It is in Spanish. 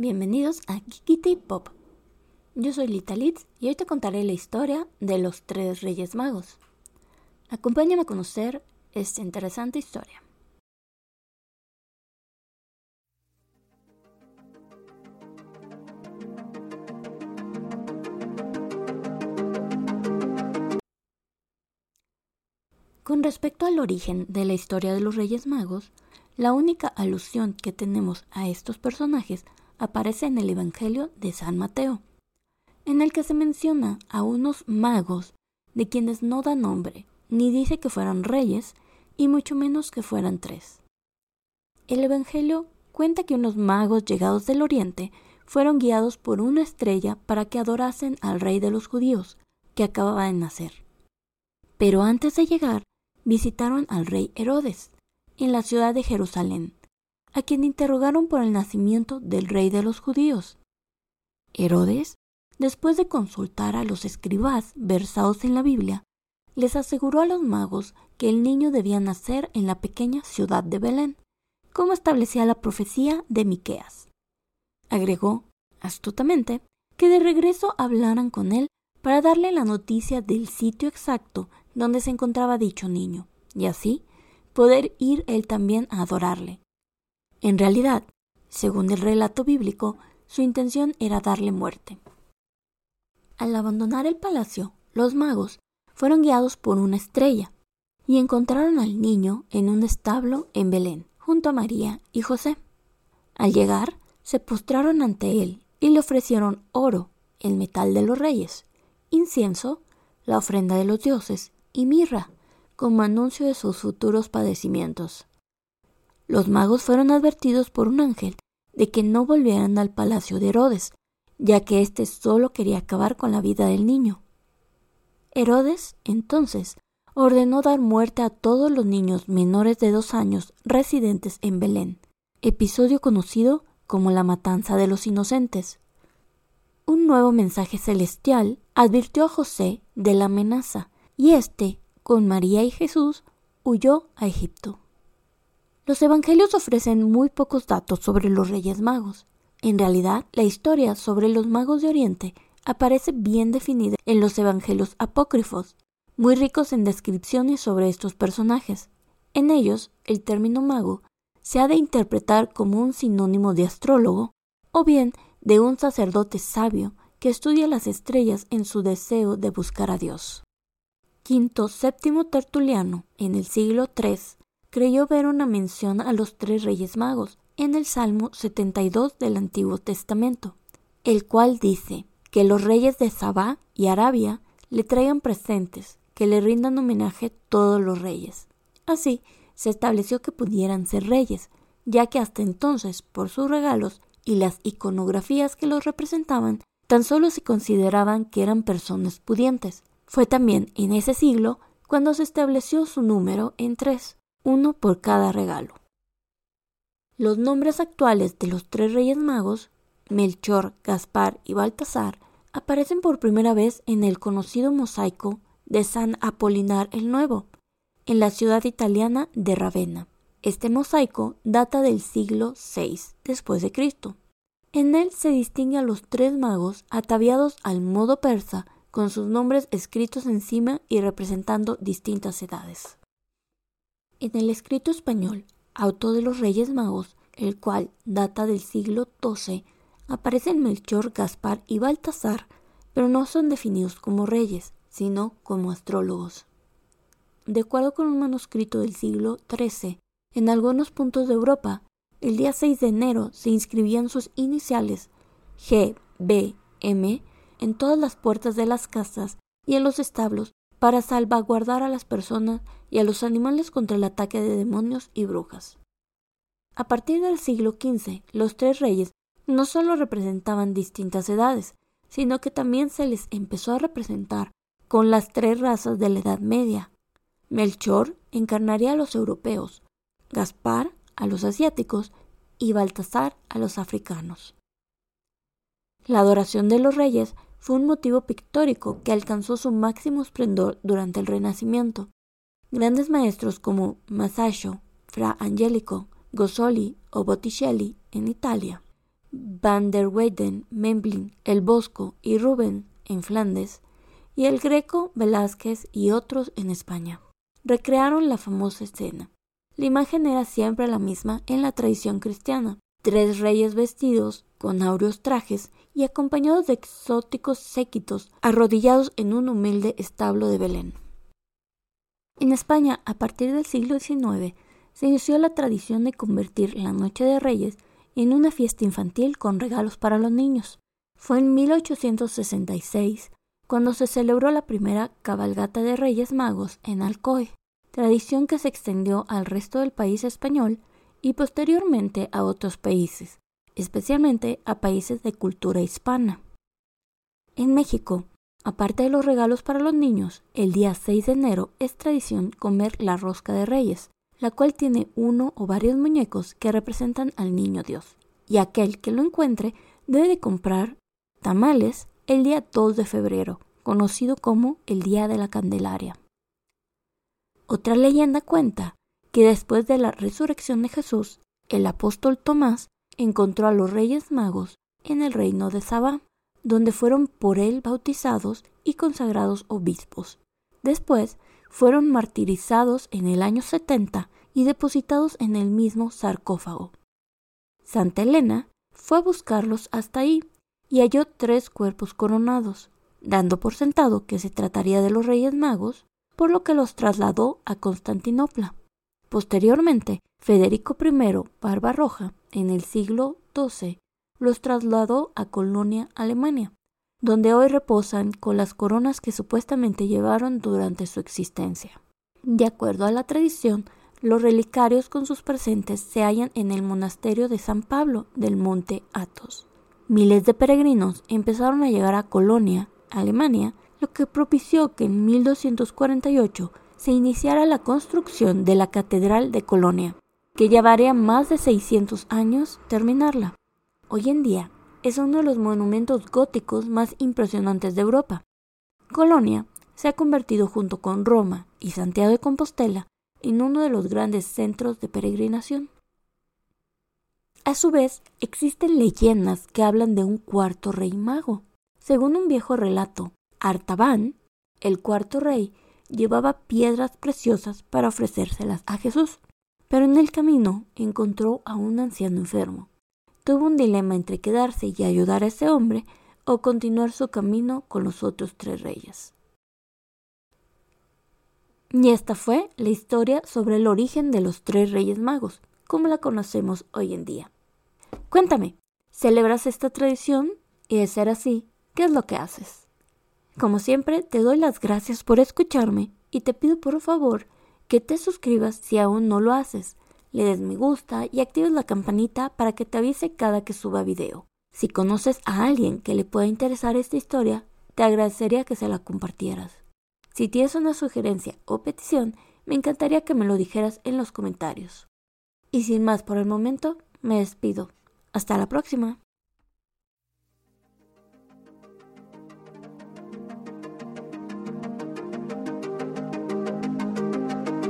Bienvenidos a Kikiti Pop. Yo soy Lita Litz y hoy te contaré la historia de los tres Reyes Magos. Acompáñame a conocer esta interesante historia. Con respecto al origen de la historia de los Reyes Magos, la única alusión que tenemos a estos personajes aparece en el Evangelio de San Mateo, en el que se menciona a unos magos de quienes no da nombre, ni dice que fueran reyes, y mucho menos que fueran tres. El Evangelio cuenta que unos magos llegados del Oriente fueron guiados por una estrella para que adorasen al rey de los judíos, que acababa de nacer. Pero antes de llegar, visitaron al rey Herodes en la ciudad de Jerusalén, a quien interrogaron por el nacimiento del rey de los judíos. Herodes, después de consultar a los escribás versados en la Biblia, les aseguró a los magos que el niño debía nacer en la pequeña ciudad de Belén, como establecía la profecía de Miqueas. Agregó, astutamente, que de regreso hablaran con él para darle la noticia del sitio exacto donde se encontraba dicho niño, y así poder ir él también a adorarle. En realidad, según el relato bíblico, su intención era darle muerte. Al abandonar el palacio, los magos fueron guiados por una estrella y encontraron al niño en un establo en Belén, junto a María y José. Al llegar, se postraron ante él y le ofrecieron oro, el metal de los reyes, incienso, la ofrenda de los dioses, y mirra, como anuncio de sus futuros padecimientos. Los magos fueron advertidos por un ángel de que no volvieran al palacio de Herodes, ya que éste solo quería acabar con la vida del niño. Herodes, entonces, ordenó dar muerte a todos los niños menores de dos años residentes en Belén, episodio conocido como la matanza de los inocentes. Un nuevo mensaje celestial advirtió a José de la amenaza y éste, con María y Jesús, huyó a Egipto. Los evangelios ofrecen muy pocos datos sobre los Reyes Magos. En realidad, la historia sobre los magos de Oriente aparece bien definida en los evangelios apócrifos, muy ricos en descripciones sobre estos personajes. En ellos, el término mago se ha de interpretar como un sinónimo de astrólogo o bien de un sacerdote sabio que estudia las estrellas en su deseo de buscar a Dios. Quinto VII Tertuliano, en el siglo III, creyó ver una mención a los tres reyes magos en el Salmo 72 del Antiguo Testamento, el cual dice que los reyes de Sabá y Arabia le traigan presentes, que le rindan homenaje todos los reyes. Así, se estableció que pudieran ser reyes, ya que hasta entonces, por sus regalos y las iconografías que los representaban, tan solo se consideraban que eran personas pudientes. Fue también en ese siglo cuando se estableció su número en tres, uno por cada regalo. Los nombres actuales de los tres reyes magos, Melchor, Gaspar y Baltasar, aparecen por primera vez en el conocido mosaico de San Apolinar el Nuevo, en la ciudad italiana de Ravenna. Este mosaico data del siglo VI después de Cristo. En él se distingue a los tres magos ataviados al modo persa con sus nombres escritos encima y representando distintas edades. En el escrito español, Auto de los Reyes Magos, el cual data del siglo XII, aparecen Melchor, Gaspar y Baltasar, pero no son definidos como reyes, sino como astrólogos. De acuerdo con un manuscrito del siglo XIII, en algunos puntos de Europa, el día 6 de enero se inscribían sus iniciales G, B, M en todas las puertas de las casas y en los establos para salvaguardar a las personas y a los animales contra el ataque de demonios y brujas. A partir del siglo XV, los tres reyes no solo representaban distintas edades, sino que también se les empezó a representar con las tres razas de la Edad Media. Melchor encarnaría a los europeos, Gaspar a los asiáticos y Baltasar a los africanos. La adoración de los reyes fue un motivo pictórico que alcanzó su máximo esplendor durante el Renacimiento. Grandes maestros como Masaccio, Fra Angelico, Gozzoli o Botticelli en Italia Van der Weyden, Memling, El Bosco y Rubens en Flandes, y el Greco, Velázquez y otros en España. Recrearon la famosa escena. La imagen era siempre la misma en la tradición cristiana. Tres reyes vestidos con áureos trajes y acompañados de exóticos séquitos arrodillados en un humilde establo de Belén. En España, a partir del siglo XIX, se inició la tradición de convertir la Noche de Reyes en una fiesta infantil con regalos para los niños. Fue en 1866 cuando se celebró la primera cabalgata de Reyes Magos en Alcoy, tradición que se extendió al resto del país español y posteriormente a otros países, especialmente a países de cultura hispana. En México, aparte de los regalos para los niños, el día 6 de enero es tradición comer la rosca de Reyes, la cual tiene uno o varios muñecos que representan al niño Dios, y aquel que lo encuentre debe comprar tamales el día 2 de febrero, conocido como el Día de la Candelaria. Otra leyenda cuenta que después de la resurrección de Jesús, el apóstol Tomás encontró a los reyes magos en el reino de Sabá, donde fueron por él bautizados y consagrados obispos. Después fueron martirizados en el año 70 y depositados en el mismo sarcófago. Santa Elena fue a buscarlos hasta ahí y halló tres cuerpos coronados, dando por sentado que se trataría de los Reyes Magos, por lo que los trasladó a Constantinopla. Posteriormente, Federico I Barbarroja, en el siglo XII, los trasladó a Colonia, Alemania, donde hoy reposan con las coronas que supuestamente llevaron durante su existencia. De acuerdo a la tradición, los relicarios con sus presentes se hallan en el monasterio de San Pablo del monte Athos. Miles de peregrinos empezaron a llegar a Colonia, Alemania, lo que propició que en 1248 se iniciara la construcción de la Catedral de Colonia, que llevaría más de 600 años terminarla. Hoy en día es uno de los monumentos góticos más impresionantes de Europa. Colonia se ha convertido junto con Roma y Santiago de Compostela en uno de los grandes centros de peregrinación. A su vez, existen leyendas que hablan de un cuarto rey mago. Según un viejo relato, Artaban, el cuarto rey, llevaba piedras preciosas para ofrecérselas a Jesús, pero en el camino encontró a un anciano enfermo. Tuvo un dilema entre quedarse y ayudar a ese hombre o continuar su camino con los otros tres reyes. Y esta fue la historia sobre el origen de los tres reyes magos como la conocemos hoy en día. Cuéntame, ¿celebras esta tradición? Y de ser así, ¿qué es lo que haces? Como siempre, te doy las gracias por escucharme y te pido por favor que te suscribas si aún no lo haces, le des me gusta y actives la campanita para que te avise cada que suba video. Si conoces a alguien que le pueda interesar esta historia, te agradecería que se la compartieras. Si tienes una sugerencia o petición, me encantaría que me lo dijeras en los comentarios. Y sin más por el momento, me despido. Hasta la próxima.